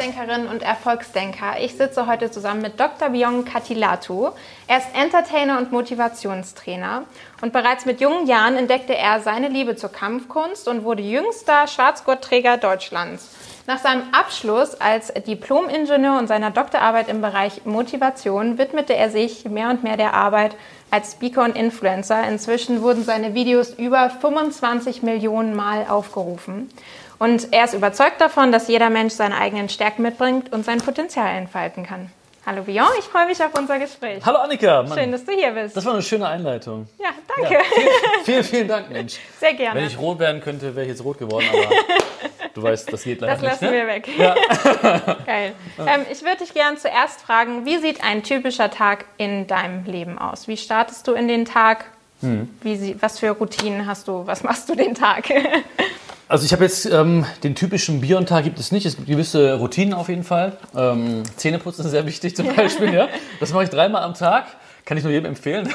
Erfolgsdenkerin und Erfolgsdenker. Ich sitze heute zusammen mit Dr. Bion Katilatu. Er ist Entertainer und Motivationstrainer. Und bereits mit jungen Jahren entdeckte er seine Liebe zur Kampfkunst und wurde jüngster Schwarzgurtträger Deutschlands. Nach seinem Abschluss als Diplom-Ingenieur und seiner Doktorarbeit im Bereich Motivation widmete er sich mehr und mehr der Arbeit als Speaker und Influencer. Inzwischen wurden seine Videos über 25 Millionen Mal aufgerufen. Und er ist überzeugt davon, dass jeder Mensch seine eigenen Stärken mitbringt und sein Potenzial entfalten kann. Hallo Bion, ich freue mich auf unser Gespräch. Hallo Annika. Mann. Schön, dass du hier bist. Das war eine schöne Einleitung. Ja, danke. Ja, vielen, vielen, vielen Dank, Mensch. Sehr gerne. Wenn ich rot werden könnte, wäre ich jetzt rot geworden, aber du weißt, das geht leider das nicht. lassen ne? wir weg. Ja. Geil. Ähm, ich würde dich gerne zuerst fragen, wie sieht ein typischer Tag in deinem Leben aus? Wie startest du in den Tag? Hm. Wie was für Routinen hast du? Was machst du den Tag? Also ich habe jetzt ähm, den typischen Bion-Tag gibt es nicht. Es gibt gewisse Routinen auf jeden Fall. Ähm, Zähneputzen ist sehr wichtig zum Beispiel. ja. Das mache ich dreimal am Tag. Kann ich nur jedem empfehlen.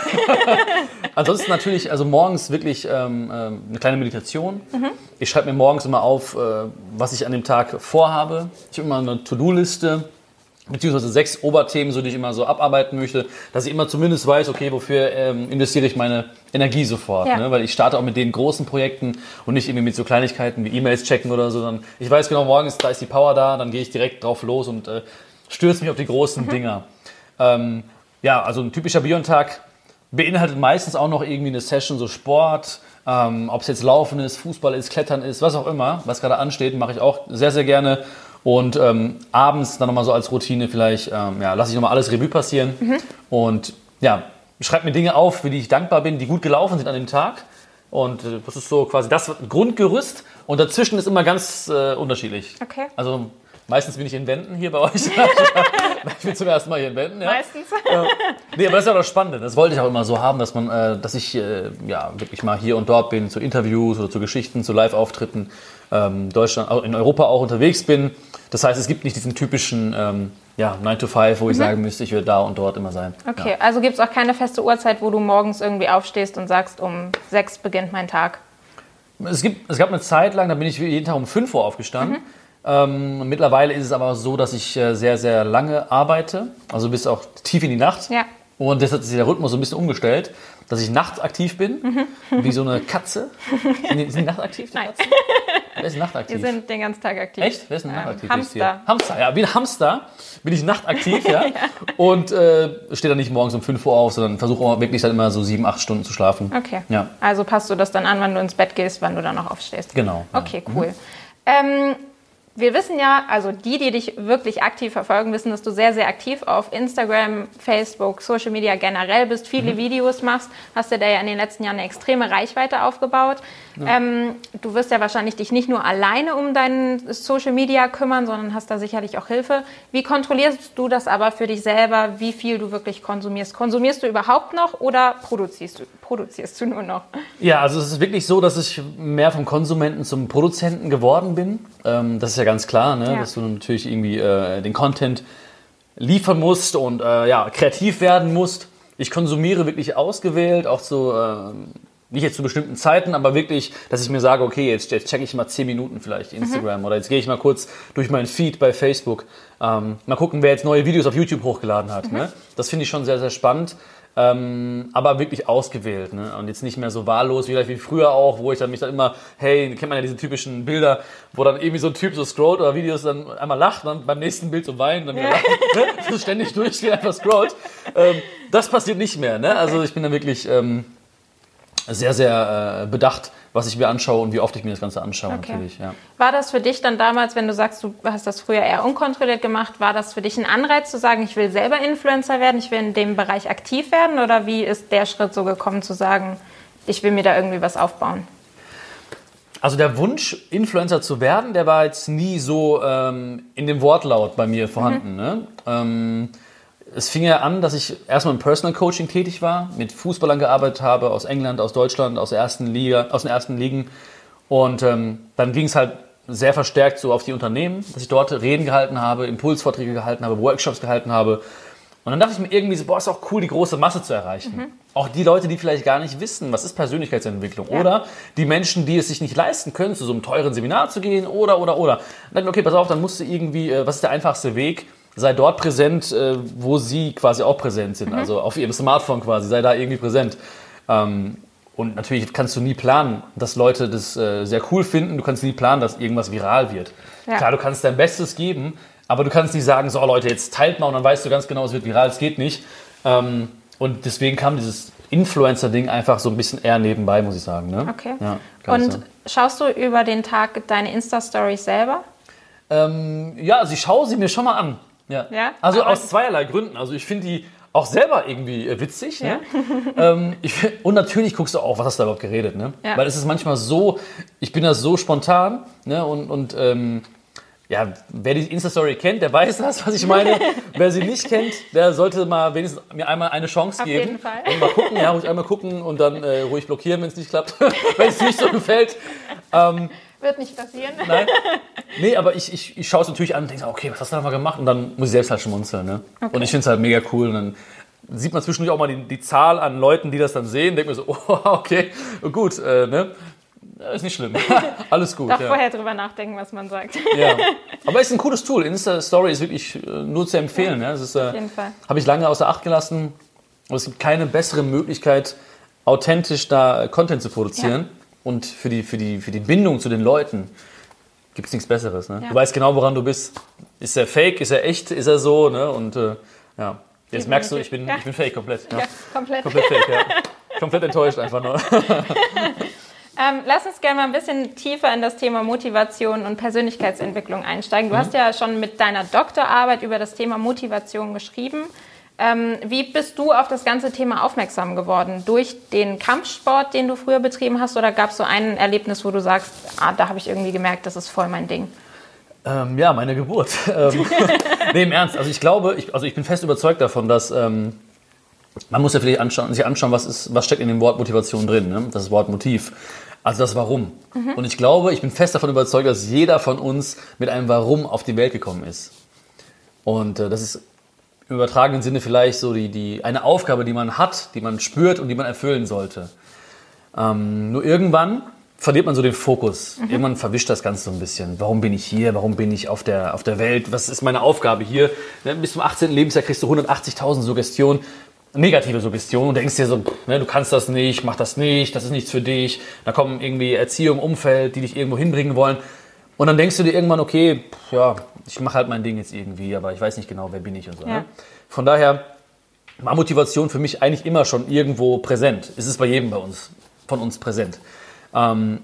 Ansonsten natürlich, also morgens wirklich ähm, ähm, eine kleine Meditation. Ich schreibe mir morgens immer auf, äh, was ich an dem Tag vorhabe. Ich habe immer eine To-Do-Liste beziehungsweise sechs Oberthemen, so die ich immer so abarbeiten möchte, dass ich immer zumindest weiß, okay, wofür ähm, investiere ich meine Energie sofort, Ja. ne? weil ich starte auch mit den großen Projekten und nicht irgendwie mit so Kleinigkeiten wie E-Mails checken oder so, sondern ich weiß genau, morgens, da ist die Power da, dann gehe ich direkt drauf los und äh, stürze mich auf die großen Dinger. Ähm, ja, also ein typischer Bion-Tag beinhaltet meistens auch noch irgendwie eine Session, so Sport, ähm, ob es jetzt Laufen ist, Fußball ist, Klettern ist, was auch immer, was gerade ansteht, mache ich auch sehr, sehr gerne. Und ähm, abends dann nochmal so als Routine vielleicht, ähm, ja, lasse ich nochmal alles Revue passieren und ja, schreibe mir Dinge auf, für die ich dankbar bin, die gut gelaufen sind an dem Tag. Und äh, das ist so quasi das Grundgerüst und dazwischen ist immer ganz äh, unterschiedlich. Okay. Also meistens bin ich in Wänden hier bei euch. ich bin zum ersten Mal hier in Wänden. Ja. Meistens. Nee, aber das ist ja auch das Spannende. Das wollte ich auch immer so haben, dass man, äh, dass ich äh, ja wirklich mal hier und dort bin, zu Interviews oder zu Geschichten, zu Live-Auftritten, ähm, Deutschland, in Europa auch unterwegs bin. Das heißt, es gibt nicht diesen typischen ähm, ja, 9 to 5, wo ich sagen müsste, ich will da und dort immer sein. Okay, also gibt es auch keine feste Uhrzeit, wo du morgens irgendwie aufstehst und sagst, um sechs beginnt mein Tag. Es, gibt, es gab eine Zeit lang, da bin ich jeden Tag um 5 Uhr aufgestanden. Ähm, mittlerweile ist es aber so, dass ich äh, sehr, sehr lange arbeite, also bis auch tief in die Nacht. Ja. Und deshalb hat sich der Rhythmus so ein bisschen umgestellt, dass ich nachts aktiv bin, wie so eine Katze. Sind die, sind die nachtaktiv? Die Nein. Katzen? Wer ist nachtaktiv? Wir sind den ganzen Tag aktiv. Echt? Wer ist denn Ähm, nachtaktiv? Hamster. Hamster, ja, wie ein Hamster bin ich nachtaktiv, ja. Und äh, stehe dann nicht morgens um 5 Uhr auf, sondern versuche auch wirklich dann immer so 7, 8 Stunden zu schlafen. Okay. Ja. Also passt du das dann an, wann du ins Bett gehst, wann du dann noch aufstehst. Genau. ja. Okay, cool. Ähm, wir wissen ja, also die, die dich wirklich aktiv verfolgen, wissen, dass du sehr, sehr aktiv auf Instagram, Facebook, Social Media generell bist, viele Mhm. Videos machst, hast dir da ja in den letzten Jahren eine extreme Reichweite aufgebaut. Ähm, du wirst ja wahrscheinlich dich nicht nur alleine um deinen Social Media kümmern, sondern hast da sicherlich auch Hilfe. Wie kontrollierst du das aber für dich selber, wie viel du wirklich konsumierst? Konsumierst du überhaupt noch oder produzierst du, produzierst du nur noch? Ja, also es ist wirklich so, dass ich mehr vom Konsumenten zum Produzenten geworden bin. Ähm, das ist ja ganz klar, ne? Ja. dass du natürlich irgendwie äh, den Content liefern musst und äh, ja, kreativ werden musst. Ich konsumiere wirklich ausgewählt, auch zu, äh, nicht jetzt zu bestimmten Zeiten, aber wirklich, dass ich mir sage, okay, jetzt, jetzt checke ich mal 10 Minuten vielleicht Instagram oder jetzt gehe ich mal kurz durch meinen Feed bei Facebook. Ähm, mal gucken, wer jetzt neue Videos auf YouTube hochgeladen hat. Ne? Das finde ich schon sehr, sehr spannend. Ähm, aber wirklich ausgewählt ne? und jetzt nicht mehr so wahllos wie, wie früher auch, wo ich dann mich dann immer, hey, kennt man ja diese typischen Bilder, wo dann irgendwie so ein Typ so scrollt oder Videos dann einmal lacht, dann beim nächsten Bild so weint, dann wieder lacht, ne? so ständig durchgeht, einfach scrollt. Ähm, das passiert nicht mehr. Ne? Also ich bin dann wirklich ähm, sehr, sehr äh, bedacht, was ich mir anschaue und wie oft ich mir das Ganze anschaue Okay. natürlich. Ja. War das für dich dann damals, wenn du sagst, du hast das früher eher unkontrolliert gemacht, war das für dich ein Anreiz zu sagen, ich will selber Influencer werden, ich will in dem Bereich aktiv werden? Oder wie ist der Schritt so gekommen zu sagen, ich will mir da irgendwie was aufbauen? Also der Wunsch, Influencer zu werden, der war jetzt nie so ähm, in dem Wortlaut bei mir vorhanden. Ne? Ähm, es fing ja an, dass ich erstmal im Personal Coaching tätig war, mit Fußballern gearbeitet habe, aus England, aus Deutschland, aus der ersten Liga, aus den ersten Ligen. Und ähm, dann ging es halt sehr verstärkt so auf die Unternehmen, dass ich dort Reden gehalten habe, Impulsvorträge gehalten habe, Workshops gehalten habe. Und dann dachte ich mir irgendwie so, boah, ist auch cool, die große Masse zu erreichen. Mhm. Auch die Leute, die vielleicht gar nicht wissen, was ist Persönlichkeitsentwicklung. Ja. Oder die Menschen, die es sich nicht leisten können, zu so einem teuren Seminar zu gehen. Oder, oder, oder. Und dann dachte ich mir, okay, pass auf, dann musst du irgendwie, äh, was ist der einfachste Weg? Sei dort präsent, äh, wo sie quasi auch präsent sind. Mhm. Also auf ihrem Smartphone quasi, sei da irgendwie präsent. Ähm, und natürlich kannst du nie planen, dass Leute das äh, sehr cool finden. Du kannst nie planen, dass irgendwas viral wird. Ja. Klar, du kannst dein Bestes geben, aber du kannst nicht sagen, so Leute, jetzt teilt mal und dann weißt du ganz genau, es wird viral, es geht nicht. Ähm, und deswegen kam dieses Influencer-Ding einfach so ein bisschen eher nebenbei, muss ich sagen. Ne? Okay. Ja, und schaust du über den Tag deine Insta-Stories selber? Ähm, ja, also ich schaue sie mir schon mal an. Ja. ja? Also aus zweierlei Gründen. Also ich finde die auch selber irgendwie äh, witzig. Ne? Ja. ähm, ich, und natürlich guckst du auch, was hast du da überhaupt geredet. Ne? Ja. Weil es ist manchmal so, ich bin da so spontan ne? und, und ähm, ja, wer die Insta-Story kennt, der weiß das, was ich meine. wer sie nicht kennt, der sollte mal wenigstens mir einmal eine Chance Auf geben. Auf jeden Fall. Und mal gucken, ja, ruhig einmal gucken und dann äh, ruhig blockieren, wenn es nicht klappt, wenn es nicht so gefällt. Ähm, Wird nicht passieren. Nein. Nee, aber ich, ich, ich schaue es natürlich an und denke, okay, was hast du da mal gemacht? Und dann muss ich selbst halt schmunzeln. Ne? Okay. Und ich finde es halt mega cool. Und dann sieht man zwischendurch auch mal die, die, Zahl an Leuten, die das dann sehen. Denkt mir so, oh, okay, gut, äh, ne? Ist nicht schlimm. Alles gut. Doch ja. vorher drüber nachdenken, was man sagt. Ja. Aber es ist ein cooles Tool. Insta-Story ist wirklich äh, nur zu empfehlen. Ja, das ist, äh, Auf jeden Fall. Habe ich lange außer Acht gelassen. Aber es gibt keine bessere Möglichkeit, authentisch da Content zu produzieren. Ja. Und für die, für, die, für die Bindung zu den Leuten gibt es nichts Besseres. Ne? Ja. Du weißt genau, woran du bist. Ist er fake? Ist er echt? Ist er so? Ne? Und äh, ja, jetzt merkst du, ich bin, ich bin fake komplett. Ja, komplett. Komplett fake, ja. komplett enttäuscht einfach nur. Ähm, lass uns gerne mal ein bisschen tiefer in das Thema Motivation und Persönlichkeitsentwicklung einsteigen. Du mhm. hast ja schon mit deiner Doktorarbeit über das Thema Motivation geschrieben. Ähm, wie bist du auf das ganze Thema aufmerksam geworden? Durch den Kampfsport, den du früher betrieben hast, oder gab es so ein Erlebnis, wo du sagst, ah, da habe ich irgendwie gemerkt, das ist voll mein Ding? Ähm, ja, meine Geburt. Ähm, nee, im Ernst. Also ich glaube, ich, also ich bin fest überzeugt davon, dass ähm, man muss ja vielleicht anschauen, sich anschauen, was, ist, was steckt in dem Wort Motivation drin, ne? das Wort Motiv. Also das Warum. Mhm. Und ich glaube, ich bin fest davon überzeugt, dass jeder von uns mit einem Warum auf die Welt gekommen ist. Und äh, das ist im übertragenen Sinne vielleicht so die, die, eine Aufgabe, die man hat, die man spürt und die man erfüllen sollte. Ähm, nur irgendwann verliert man so den Fokus. Mhm. Irgendwann verwischt das Ganze so ein bisschen. Warum bin ich hier? Warum bin ich auf der, auf der Welt? Was ist meine Aufgabe hier? Ne, bis zum 18. Lebensjahr kriegst du 180.000 Suggestionen negative Suggestion und denkst dir so, ne, du kannst das nicht, mach das nicht, das ist nichts für dich. Da kommen irgendwie Erziehung, Umfeld, die dich irgendwo hinbringen wollen. Und dann denkst du dir irgendwann, okay, ja, ich mache halt mein Ding jetzt irgendwie, aber ich weiß nicht genau, wer bin ich und so. Ne? Ja. Ne? Von daher war Motivation für mich eigentlich immer schon irgendwo präsent. Es ist bei jedem bei uns, von uns präsent. Ähm,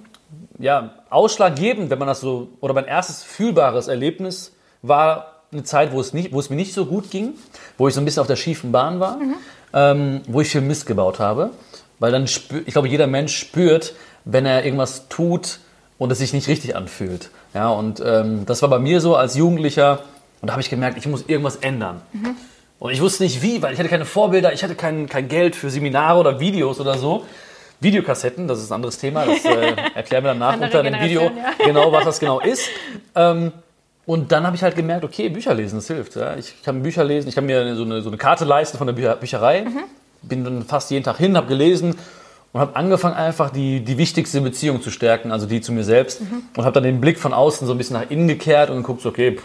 ja, ausschlaggebend, wenn man das so, oder mein erstes fühlbares Erlebnis war eine Zeit, wo es, nicht, wo es mir nicht so gut ging, wo ich so ein bisschen auf der schiefen Bahn war. Mhm ähm, wo ich viel Mist gebaut habe. Weil dann, spür, ich glaube, jeder Mensch spürt, wenn er irgendwas tut und es sich nicht richtig anfühlt. Ja, und ähm, das war bei mir so als Jugendlicher. Und da habe ich gemerkt, ich muss irgendwas ändern. Mhm. Und ich wusste nicht wie, weil ich hatte keine Vorbilder, ich hatte kein, kein Geld für Seminare oder Videos oder so. Videokassetten, das ist ein anderes Thema, das äh, erklären wir danach unter dem Video, ja. genau, was das genau ist. Ähm, und dann habe ich halt gemerkt, okay, Bücher lesen, das hilft. Ja. Ich kann Bücher lesen, ich kann mir so eine, so eine Karte leisten von der Bücher, Bücherei. Mhm. Bin dann fast jeden Tag hin, habe gelesen und habe angefangen, einfach die, die wichtigste Beziehung zu stärken, also die zu mir selbst. Mhm. Und habe dann den Blick von außen so ein bisschen nach innen gekehrt und geguckt, okay,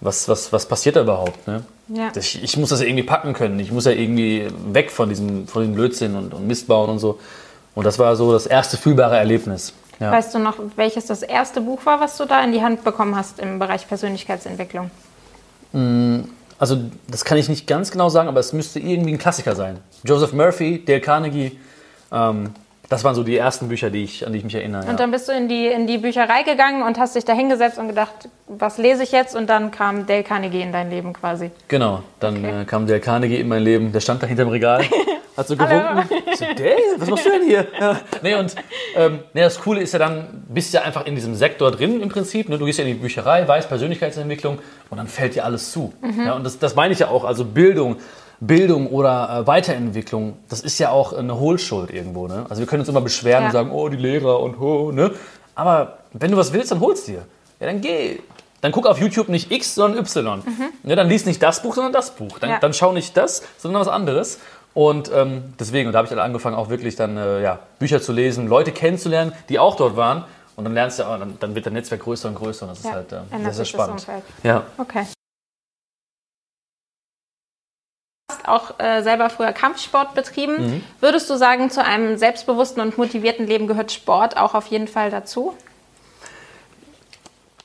was, was, was passiert da überhaupt? Ne? Ja. Ich, ich, muss das ja irgendwie packen können. Ich muss ja irgendwie weg von diesem, von diesem Blödsinn und, und Mist bauen und so. Und das war so das erste fühlbare Erlebnis. Ja. Weißt du noch, welches das erste Buch war, was du da in die Hand bekommen hast im Bereich Persönlichkeitsentwicklung? Mm, also das kann ich nicht ganz genau sagen, aber es müsste irgendwie ein Klassiker sein. Joseph Murphy, Dale Carnegie. Ähm, das waren so die ersten Bücher, die ich, an die ich mich erinnere. Und dann bist du in die, in die Bücherei gegangen und hast dich da hingesetzt und gedacht, was lese ich jetzt? Und dann kam Dale Carnegie in dein Leben quasi. Genau, dann okay. äh, kam Dale Carnegie in mein Leben. Der stand da hinterm Regal, hat so gewunken. so, Dale, was machst du denn hier? Ja. Nee, und ähm, nee, das Coole ist ja dann, bist ja einfach in diesem Sektor drin im Prinzip. Ne? Du gehst ja in die Bücherei, weißt Persönlichkeitsentwicklung und dann fällt dir alles zu. Mhm. Ja, und das, das meine ich ja auch, also Bildung Bildung oder äh, Weiterentwicklung, das ist ja auch eine Hohlschuld irgendwo. Ne? Also wir können uns immer beschweren ja. und sagen, oh, die Lehrer und ho, ne? Aber wenn du was willst, dann holst dir. Ja, dann geh. dann guck auf YouTube nicht X, sondern Y. Ja, dann lies nicht das Buch, sondern das Buch. Dann, Ja. dann schau nicht das, sondern was anderes. Und ähm, deswegen, und da habe ich dann angefangen, auch wirklich dann äh, ja, Bücher zu lesen, Leute kennenzulernen, die auch dort waren. Und dann lernst du, oh, dann, dann wird dein Netzwerk größer und größer. Und das ist Ja, halt äh, sehr, sehr spannend. Ja. Okay. Hast auch äh, selber früher Kampfsport betrieben. Mhm. Würdest du sagen, zu einem selbstbewussten und motivierten Leben gehört Sport auch auf jeden Fall dazu?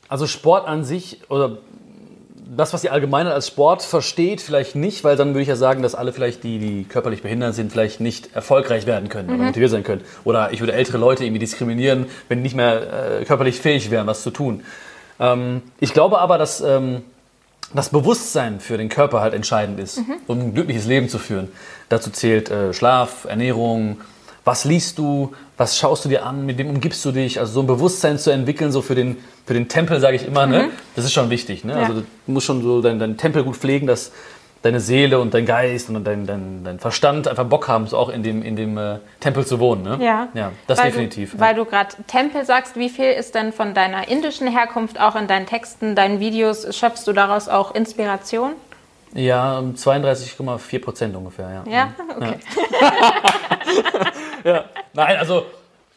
Also Sport an sich oder das, was die Allgemeinheit als Sport versteht, vielleicht nicht, weil dann würde ich ja sagen, dass alle vielleicht, die, die körperlich behindert sind, vielleicht nicht erfolgreich werden können oder motiviert sein können. Oder ich würde ältere Leute irgendwie diskriminieren, wenn die nicht mehr äh, körperlich fähig wären, was zu tun. Ähm, ich glaube aber, dass ähm, das Bewusstsein für den Körper halt entscheidend ist, um ein glückliches Leben zu führen. Dazu zählt äh, Schlaf, Ernährung, was liest du, was schaust du dir an, mit wem umgibst du dich, also so ein Bewusstsein zu entwickeln, so für den, für den Tempel, sage ich immer, ne? das ist schon wichtig. Ne? Ja. Also du musst schon so deinen dein Tempel gut pflegen, dass deine Seele und dein Geist und dein, dein, dein Verstand einfach Bock haben, so auch in dem, in dem äh, Tempel zu wohnen. Ne? Ja. ja das weil definitiv. Du, ja. Weil du gerade Tempel sagst, wie viel ist denn von deiner indischen Herkunft auch in deinen Texten, deinen Videos, schöpfst du daraus auch Inspiration? ja, um 32,4 Prozent ungefähr, ja. Ja, okay. Ja. Nein, also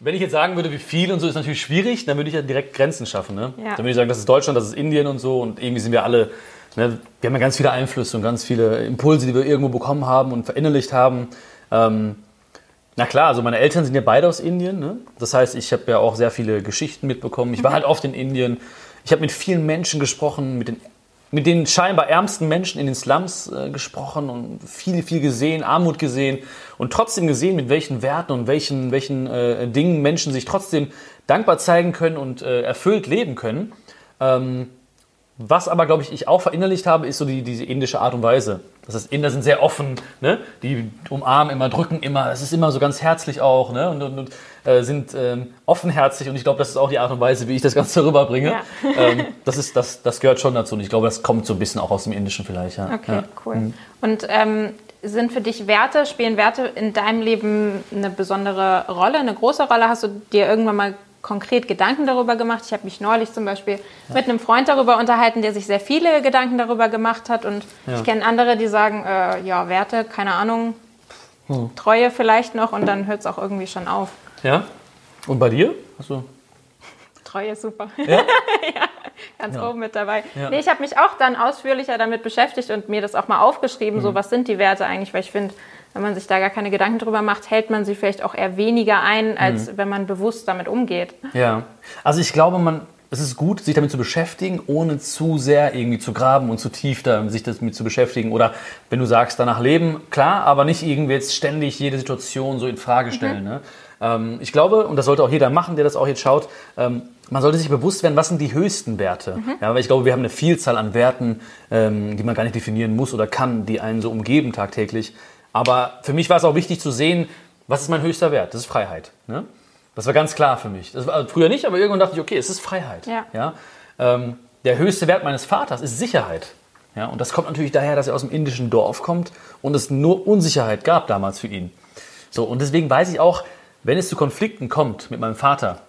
wenn ich jetzt sagen würde, wie viel und so, ist natürlich schwierig, dann würde ich ja direkt Grenzen schaffen. Ne? Ja. Dann würde ich sagen, das ist Deutschland, das ist Indien und so und irgendwie sind wir alle, ne, wir haben ja ganz viele Einflüsse und ganz viele Impulse, die wir irgendwo bekommen haben und verinnerlicht haben. Ähm, na klar, also meine Eltern sind ja beide aus Indien. Ne? Das heißt, ich habe ja auch sehr viele Geschichten mitbekommen. Ich war halt oft in Indien. Ich habe mit vielen Menschen gesprochen, mit den, mit den scheinbar ärmsten Menschen in den Slums äh, gesprochen und viel, viel gesehen, Armut gesehen und trotzdem gesehen, mit welchen Werten und welchen, welchen äh, Dingen Menschen sich trotzdem dankbar zeigen können und äh, erfüllt leben können. Ähm, was aber, glaube ich, ich auch verinnerlicht habe, ist so die, diese indische Art und Weise. Das heißt, Inder sind sehr offen, ne? die umarmen immer, drücken immer, es ist immer so ganz herzlich auch ne? und, und, und äh, sind ähm, offenherzig und ich glaube, das ist auch die Art und Weise, wie ich das Ganze rüberbringe. Ja. Ähm, das, ist, das, das gehört schon dazu und ich glaube, das kommt so ein bisschen auch aus dem Indischen vielleicht. Ja. Okay, Ja. cool. Und ähm, sind für dich Werte, spielen Werte in deinem Leben eine besondere Rolle, eine große Rolle? Hast du dir irgendwann mal konkret Gedanken darüber gemacht? Ich habe mich neulich zum Beispiel mit einem Freund darüber unterhalten, der sich sehr viele Gedanken darüber gemacht hat. Und ich kenne andere, die sagen, äh, ja, Werte, keine Ahnung, Hm. Treue vielleicht noch und dann hört es auch irgendwie schon auf. ja? Und bei dir? Hast du? Treue ist super. Ja? ganz Ja. oben mit dabei. Ja. Nee, ich habe mich auch dann ausführlicher damit beschäftigt und mir das auch mal aufgeschrieben, Mhm. so was sind die Werte eigentlich, weil ich finde, wenn man sich da gar keine Gedanken drüber macht, hält man sie vielleicht auch eher weniger ein, als Mhm. wenn man bewusst damit umgeht. Ja, also ich glaube, man, es ist gut, sich damit zu beschäftigen, ohne zu sehr irgendwie zu graben und zu tief da, sich damit zu beschäftigen. Oder wenn du sagst, danach leben, klar, aber nicht irgendwie jetzt ständig jede Situation so in Frage stellen. Ne? Ähm, ich glaube, und das sollte auch jeder machen, der das auch jetzt schaut, ähm, man sollte sich bewusst werden, was sind die höchsten Werte. Ja, weil ich glaube, wir haben eine Vielzahl an Werten, ähm, die man gar nicht definieren muss oder kann, die einen so umgeben tagtäglich. Aber für mich war es auch wichtig zu sehen, was ist mein höchster Wert? Das ist Freiheit. Ne? Das war ganz klar für mich. Das war früher nicht, aber irgendwann dachte ich, okay, es ist Freiheit. Ja. Ähm, der höchste Wert meines Vaters ist Sicherheit. Ja, und das kommt natürlich daher, dass er aus dem indischen Dorf kommt und es nur Unsicherheit gab damals für ihn. So, und deswegen weiß ich auch, wenn es zu Konflikten kommt mit meinem Vater,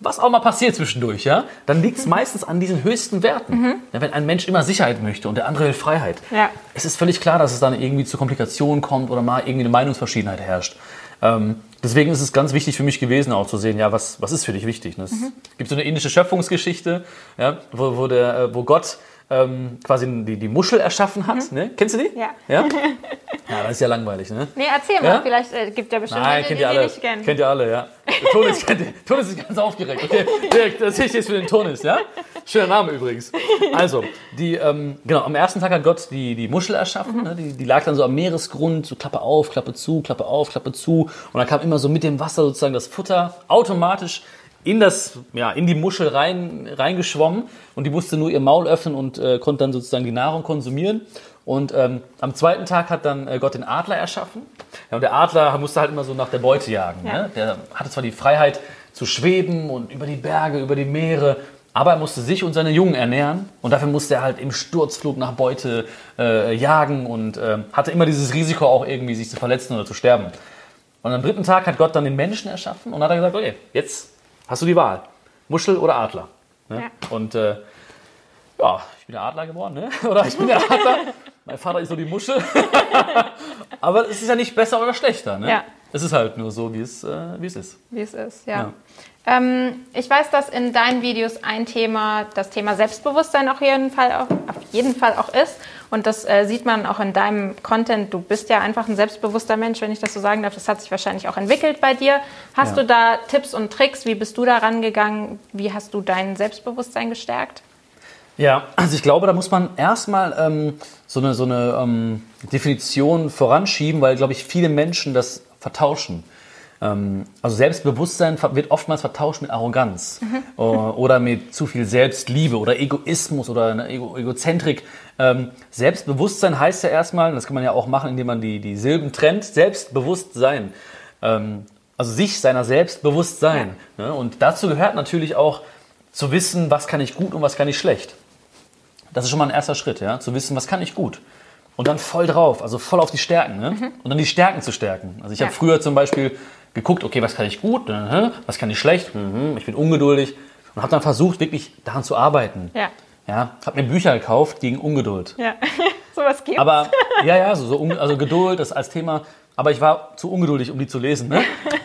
was auch mal passiert zwischendurch, ja, dann liegt es meistens an diesen höchsten Werten. Ja, wenn ein Mensch immer Sicherheit möchte und der andere will Freiheit. Ja. Es ist völlig klar, dass es dann irgendwie zu Komplikationen kommt oder mal irgendwie eine Meinungsverschiedenheit herrscht. Ähm, deswegen ist es ganz wichtig für mich gewesen, auch zu sehen, ja, was, was ist für dich wichtig. Ne? Es gibt so eine indische Schöpfungsgeschichte, ja, wo, wo, der, äh, wo Gott ähm, quasi die, die Muschel erschaffen hat. Ne? Kennst du die? Ja. ja. Ja, das ist ja langweilig, ne? Nee, erzähl Ja? mal, vielleicht äh, gibt ja bestimmt Nein, welche, kennt die ihr die alle. nicht kennen. Kennt ihr alle, ja. Tonis, kennt. Tonis ist ganz aufgeregt. Okay, Dirk, das sehe ich jetzt für den Tonis, ja? Schöner Name übrigens. Also, die, ähm, genau, am ersten Tag hat Gott die, die Muschel erschaffen. Ne? Die, die lag dann so am Meeresgrund, so Klappe auf, Klappe zu, Klappe auf, Klappe zu. Und dann kam immer so mit dem Wasser sozusagen das Futter automatisch in, das, ja, in die Muschel rein, reingeschwommen. Und die musste nur ihr Maul öffnen und äh, konnte dann sozusagen die Nahrung konsumieren. Und ähm, am zweiten Tag hat dann äh, Gott den Adler erschaffen. Ja, und der Adler musste halt immer so nach der Beute jagen. Ja. Ne? Der hatte zwar die Freiheit zu schweben und über die Berge, über die Meere, aber er musste sich und seine Jungen ernähren. Und dafür musste er halt im Sturzflug nach Beute äh, jagen und äh, hatte immer dieses Risiko auch irgendwie, sich zu verletzen oder zu sterben. Und am dritten Tag hat Gott dann den Menschen erschaffen und hat er gesagt, okay, jetzt hast du die Wahl. Muschel oder Adler. Ne? Ja. Und äh, Ja, ich bin der Adler geworden, ne? Oder ich bin der Adler. mein Vater ist so die Muschel. Aber es ist ja nicht besser oder schlechter, ne? Ja. Es ist halt nur so, wie es, äh, wie es ist. Wie es ist, ja. ja. Ähm, ich weiß, dass in deinen Videos ein Thema, das Thema Selbstbewusstsein auf jeden Fall auch, auf jeden Fall auch ist. Und das äh, sieht man auch in deinem Content. Du bist ja einfach ein selbstbewusster Mensch, wenn ich das so sagen darf. Das hat sich wahrscheinlich auch entwickelt bei dir. Hast ja. du da Tipps und Tricks? Wie bist du da rangegangen? Wie hast du dein Selbstbewusstsein gestärkt? Ja, also ich glaube, da muss man erstmal ähm, so eine, so eine ähm, Definition voranschieben, weil, glaube ich, viele Menschen das vertauschen. Ähm, also Selbstbewusstsein wird oftmals vertauscht mit Arroganz mhm. oder mit zu viel Selbstliebe oder Egoismus oder Ego Egozentrik. Ähm, Selbstbewusstsein heißt ja erstmal, das kann man ja auch machen, indem man die, die Silben trennt, Selbstbewusstsein. Ähm, also sich seiner selbst bewusst sein. Ja. Ne? Und dazu gehört natürlich auch zu wissen, was kann ich gut und was kann ich schlecht. Das ist schon mal ein erster Schritt, ja, zu wissen, was kann ich gut und dann voll drauf, also voll auf die Stärken. Ne? Mhm. Und dann die Stärken zu stärken. Also ich ja. habe früher zum Beispiel geguckt, okay, was kann ich gut, mhm, was kann ich schlecht, mhm, ich bin ungeduldig und habe dann versucht, wirklich daran zu arbeiten. Ja. Ja, habe mir Bücher gekauft gegen Ungeduld. Ja, sowas gibt's. Aber ja, ja, so, so also Geduld das als Thema. Aber ich war zu ungeduldig, um die zu lesen. Ne?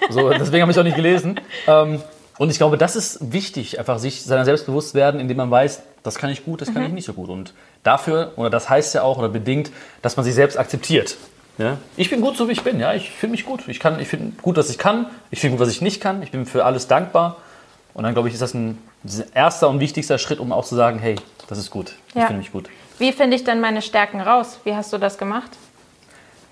So, deswegen habe ich auch nicht gelesen. Ähm, und ich glaube, das ist wichtig, einfach sich seiner selbst bewusst werden, indem man weiß, das kann ich gut, das kann mhm. ich nicht so gut. Und dafür, oder das heißt ja auch, oder bedingt, dass man sich selbst akzeptiert. Ja? Ich bin gut so, wie ich bin. Ja? Ich fühle mich gut. Ich, ich finde gut, was ich kann. Ich finde gut, was ich nicht kann. Ich bin für alles dankbar. Und dann, glaube ich, ist das ein erster und wichtigster Schritt, um auch zu sagen, hey, das ist gut. Ich ja. finde mich gut. Wie finde ich denn meine Stärken raus? Wie hast du das gemacht?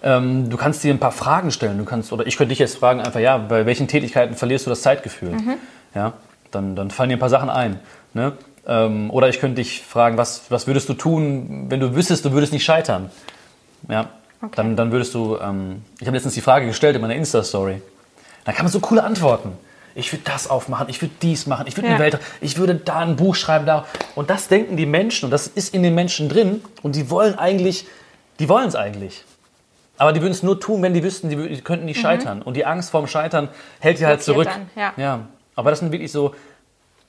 Ähm, du kannst dir ein paar Fragen stellen. Du kannst, oder ich könnte dich jetzt fragen, einfach, ja, bei welchen Tätigkeiten verlierst du das Zeitgefühl? Mhm. Ja, dann, dann fallen dir ein paar Sachen ein. Ne? Ähm, oder ich könnte dich fragen, was, was würdest du tun, wenn du wüsstest, du würdest nicht scheitern? Ja, okay. dann, dann würdest du, ähm, ich habe letztens die Frage gestellt in meiner Insta-Story. Da kann man so coole Antworten. Ich würde das aufmachen, ich würde dies machen, ich würde ja. eine Welt, ich würde da ein Buch schreiben, da. Und das denken die Menschen und das ist in den Menschen drin und die wollen eigentlich, die wollen es eigentlich. Aber die würden es nur tun, wenn die wüssten, die, die könnten nicht mhm. scheitern. Und die Angst vorm Scheitern hält die halt zurück. Dann, ja. ja. Aber das sind wirklich so.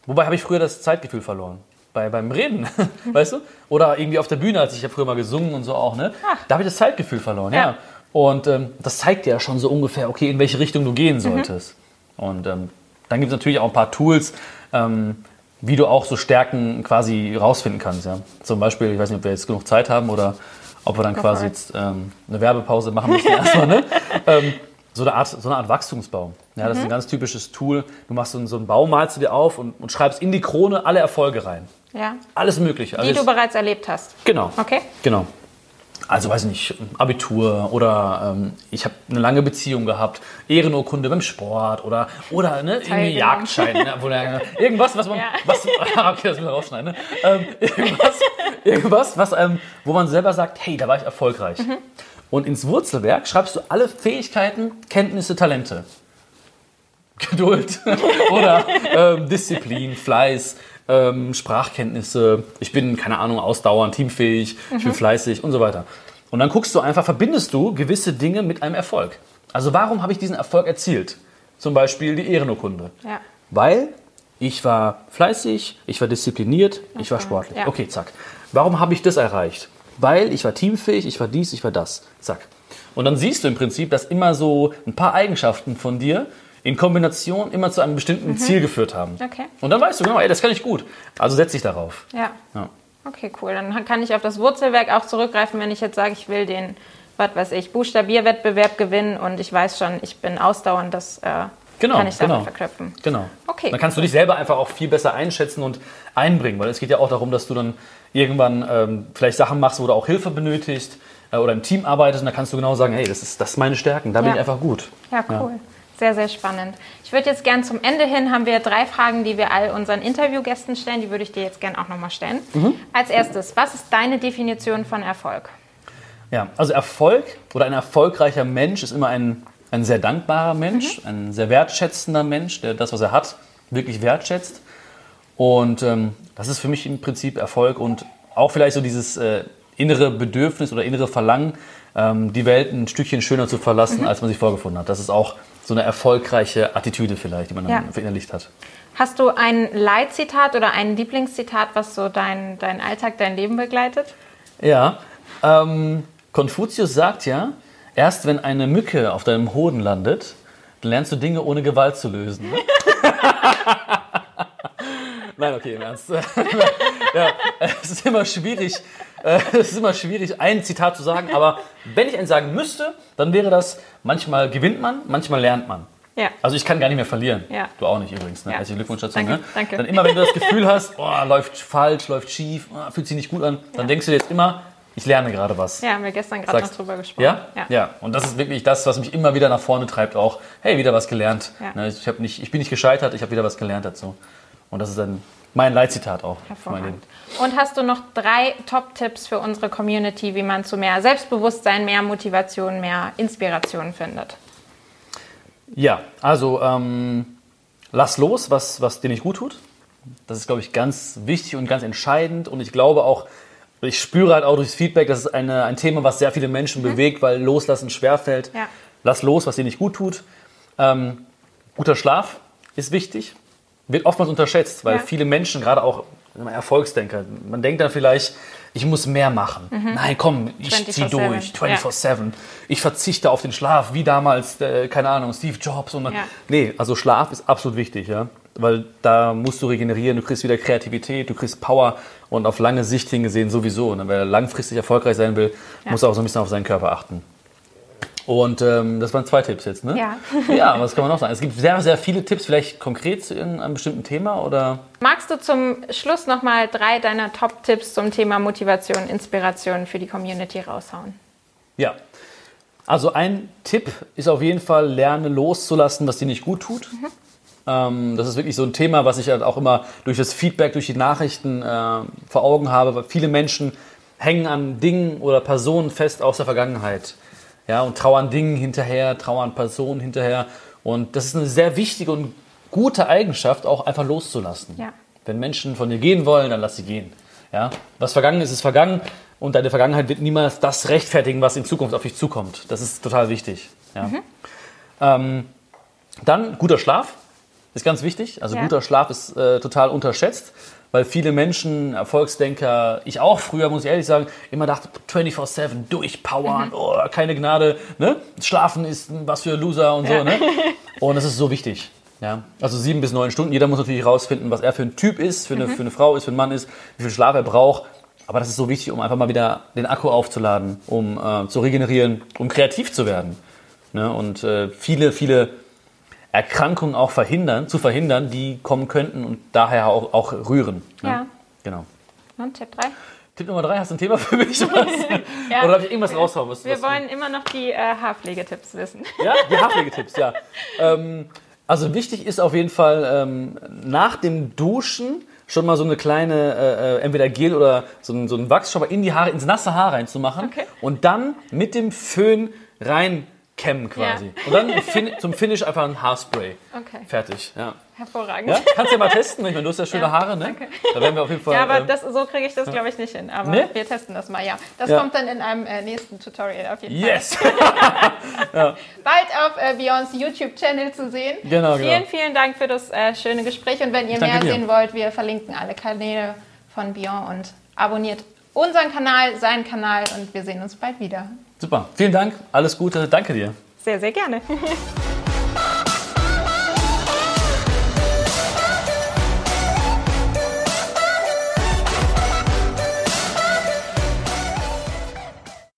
Wobei habe ich früher das Zeitgefühl verloren. Bei, beim Reden, weißt du? Oder irgendwie auf der Bühne, als ich ja früher mal gesungen und so auch, ne? Ah. Da habe ich das Zeitgefühl verloren, ja. ja. Und ähm, das zeigt dir ja schon so ungefähr, okay, in welche Richtung du gehen mhm. solltest. Mhm. Und ähm, dann gibt es natürlich auch ein paar Tools, ähm, wie du auch so Stärken quasi rausfinden kannst. Ja? Zum Beispiel, ich weiß nicht, ob wir jetzt genug Zeit haben oder ob wir dann quasi jetzt ähm, eine Werbepause machen müssen erstmal. Ne? ähm, so eine Art, so eine Art Wachstumsbaum. Ja, das mhm. ist ein mhm. ganz typisches Tool. Du machst so, so einen Baum, malst du dir auf und, und, schreibst in die Krone alle Erfolge rein. Ja. Alles Mögliche. Die du bereits erlebt hast. Genau. Okay. Genau. Also weiß ich nicht, Abitur oder ähm, ich habe eine lange Beziehung gehabt, Ehrenurkunde beim Sport oder oder ne, irgendwie Jagdschein, ne, wo der, irgendwas, was man, ja. was, okay, das müssen wir rausschneiden, ne? ähm, irgendwas, irgendwas, was, ähm, wo man selber sagt, hey, da war ich erfolgreich. Mhm. Und ins Wurzelwerk schreibst du alle Fähigkeiten, Kenntnisse, Talente. Geduld oder ähm, Disziplin, Fleiß, ähm, Sprachkenntnisse, ich bin, keine Ahnung, ausdauernd, teamfähig, mhm. ich bin mhm. fleißig und so weiter. Und dann guckst du einfach, verbindest du gewisse Dinge mit einem Erfolg. Also warum habe ich diesen Erfolg erzielt? Zum Beispiel die Ehrenurkunde. Ja. Weil ich war fleißig, ich war diszipliniert, okay. ich war sportlich. Ja. Okay, zack. Warum habe ich das erreicht? Weil ich war teamfähig, ich war dies, ich war das. Zack. Und dann siehst du im Prinzip, dass immer so ein paar Eigenschaften von dir in Kombination immer zu einem bestimmten mhm. Ziel geführt haben. Okay. Und dann weißt du genau, ey, das kann ich gut. Also setze ich darauf. Ja. ja. Okay, cool. Dann kann ich auf das Wurzelwerk auch zurückgreifen, wenn ich jetzt sage, ich will den, was weiß ich, Buchstabierwettbewerb gewinnen und ich weiß schon, ich bin ausdauernd, das äh, genau, kann ich damit genau. verknüpfen. Genau. Okay. Dann kannst du dich selber einfach auch viel besser einschätzen und einbringen, weil es geht ja auch darum, dass du dann irgendwann ähm, vielleicht Sachen machst, wo du auch Hilfe benötigst äh, oder im Team arbeitest und da kannst du genau sagen, hey, das ist, das ist meine Stärken, da ja. bin ich einfach gut. Ja, cool. Ja. Sehr, sehr spannend. Ich würde jetzt gern zum Ende hin, haben wir drei Fragen, die wir all unseren Interviewgästen stellen. Die würde ich dir jetzt gern auch nochmal stellen. Mhm. Als erstes, was ist deine Definition von Erfolg? Ja, also Erfolg oder ein erfolgreicher Mensch ist immer ein, ein sehr dankbarer Mensch, mhm. ein sehr wertschätzender Mensch, der das, was er hat, wirklich wertschätzt. Und ähm, das ist für mich im Prinzip Erfolg und auch vielleicht so dieses äh, innere Bedürfnis oder innere Verlangen, ähm, die Welt ein Stückchen schöner zu verlassen, mhm. als man sich vorgefunden hat. Das ist auch so eine erfolgreiche Attitüde vielleicht, die man ja. dann verinnerlicht hat. Hast du ein Leitzitat oder ein Lieblingszitat, was so dein, dein Alltag, dein Leben begleitet? Ja, ähm, Konfuzius sagt ja, erst wenn eine Mücke auf deinem Hoden landet, lernst du Dinge ohne Gewalt zu lösen. Ne? Nein, okay, im Ernst. ja, es ist immer schwierig, äh, es ist immer schwierig, ein Zitat zu sagen, aber wenn ich eins sagen müsste, dann wäre das, manchmal gewinnt man, manchmal lernt man. Ja. Also ich kann gar nicht mehr verlieren. Ja. Du auch nicht übrigens. Ne? Ja. Herzlichen Glückwunsch dazu. Danke, ne? danke. Dann immer, wenn du das Gefühl hast, oh, läuft falsch, läuft schief, oh, fühlt sich nicht gut an, dann denkst du jetzt immer, ich lerne gerade was. Ja, haben wir gestern gerade noch drüber gesprochen. Ja? ja? Und das ist wirklich das, was mich immer wieder nach vorne treibt, auch, hey, wieder was gelernt. Ja. Ne, Ich, nicht, ich bin nicht gescheitert, ich habe wieder was gelernt dazu. Und das ist dann mein Leitzitat auch. Hervorragend. Und hast du noch drei Top-Tipps für unsere Community, wie man zu mehr Selbstbewusstsein, mehr Motivation, mehr Inspiration findet? Ja, also ähm, lass los, was, was dir nicht gut tut. Das ist, glaube ich, ganz wichtig und ganz entscheidend. Und ich glaube auch, ich spüre halt auch durchs Feedback, das ist eine, ein Thema, was sehr viele Menschen bewegt, weil Loslassen schwerfällt. Ja. Lass los, was dir nicht gut tut. Ähm, guter Schlaf ist wichtig. Wird oftmals unterschätzt, weil Ja. viele Menschen, gerade auch Erfolgsdenker, man denkt dann vielleicht, ich muss mehr machen. Nein, komm, ich zieh 24/7, durch, ja. 24-7. Ich verzichte auf den Schlaf, wie damals, äh, keine Ahnung, Steve Jobs. Und Ja. Nee, also Schlaf ist absolut wichtig, ja. Weil da musst du regenerieren, du kriegst wieder Kreativität, du kriegst Power und auf lange Sicht hingesehen sowieso. Ne? Wer langfristig erfolgreich sein will, muss auch so ein bisschen auf seinen Körper achten. Und ähm, das waren zwei Tipps jetzt, ne? Ja. Ja, was kann man noch sagen? Es gibt sehr, sehr viele Tipps, vielleicht konkret zu irgendeinem bestimmten Thema oder? Magst du zum Schluss nochmal drei deiner Top-Tipps zum Thema Motivation, Inspiration für die Community raushauen? Ja. Also ein Tipp ist auf jeden Fall, lerne loszulassen, was dir nicht gut tut. Ähm, das ist wirklich so ein Thema, was ich halt auch immer durch das Feedback, durch die Nachrichten äh, vor Augen habe. Weil viele Menschen hängen an Dingen oder Personen fest aus der Vergangenheit. Ja, und trauern Dingen hinterher, trauern Personen hinterher. Und das ist eine sehr wichtige und gute Eigenschaft, auch einfach loszulassen. Ja. Wenn Menschen von dir gehen wollen, dann lass sie gehen. Ja? Was vergangen ist, ist vergangen. Und deine Vergangenheit wird niemals das rechtfertigen, was in Zukunft auf dich zukommt. Das ist total wichtig. Ja? Ähm, dann guter Schlaf ist ganz wichtig. Also Ja. guter Schlaf ist äh, total unterschätzt, weil viele Menschen, Erfolgsdenker, ich auch früher, muss ich ehrlich sagen, immer dachte, 24-7 durchpowern, oh, keine Gnade. Ne? Schlafen ist was für Loser und so. Ja. Ne? Und das ist so wichtig. Ja? Also sieben bis neun Stunden. Jeder muss natürlich herausfinden, was er für ein Typ ist, für eine, für eine Frau ist, für einen Mann ist, wie viel Schlaf er braucht. Aber das ist so wichtig, um einfach mal wieder den Akku aufzuladen, um äh, zu regenerieren, um kreativ zu werden. Ne? Und äh, viele, viele Erkrankungen auch verhindern, zu verhindern, die kommen könnten und daher auch, auch rühren. Ne? Ja. Genau. Und Tipp 3? Tipp Nummer drei, hast du ein Thema für mich? Ja. Oder darf ich irgendwas raushauen? Was, Wir was wollen immer noch die äh, Haarpflegetipps wissen. Ja, die Haarpflegetipps, ja. Ähm, also wichtig ist auf jeden Fall ähm, nach dem Duschen schon mal so eine kleine, äh, äh, entweder Gel oder so ein, so ein Wachs schon mal in die Haare, ins nasse Haar reinzumachen Okay. und dann mit dem Föhn reinkämmen quasi. Ja. Und dann fin zum Finish einfach ein Haarspray. Okay. Fertig, ja. Hervorragend. ja. Kannst du ja mal testen, ich meine, du hast ja schöne Ja, Haare, ne? danke. Da werden wir auf jeden Fall... Ja, aber ähm, das, so kriege ich das, glaube ich, nicht hin. Aber Nee? wir testen das mal, ja. Das Ja. kommt dann in einem äh, nächsten Tutorial auf jeden Yes! Fall. Bald auf äh, Beyonds YouTube-Channel zu sehen. Genau, genau. Vielen, vielen Dank für das äh, schöne Gespräch. Und wenn ihr mehr dir. sehen wollt, wir verlinken alle Kanäle von Beyond und abonniert unseren Kanal, seinen Kanal und wir sehen uns bald wieder. Super, vielen Dank, alles Gute, danke dir. Sehr, sehr gerne.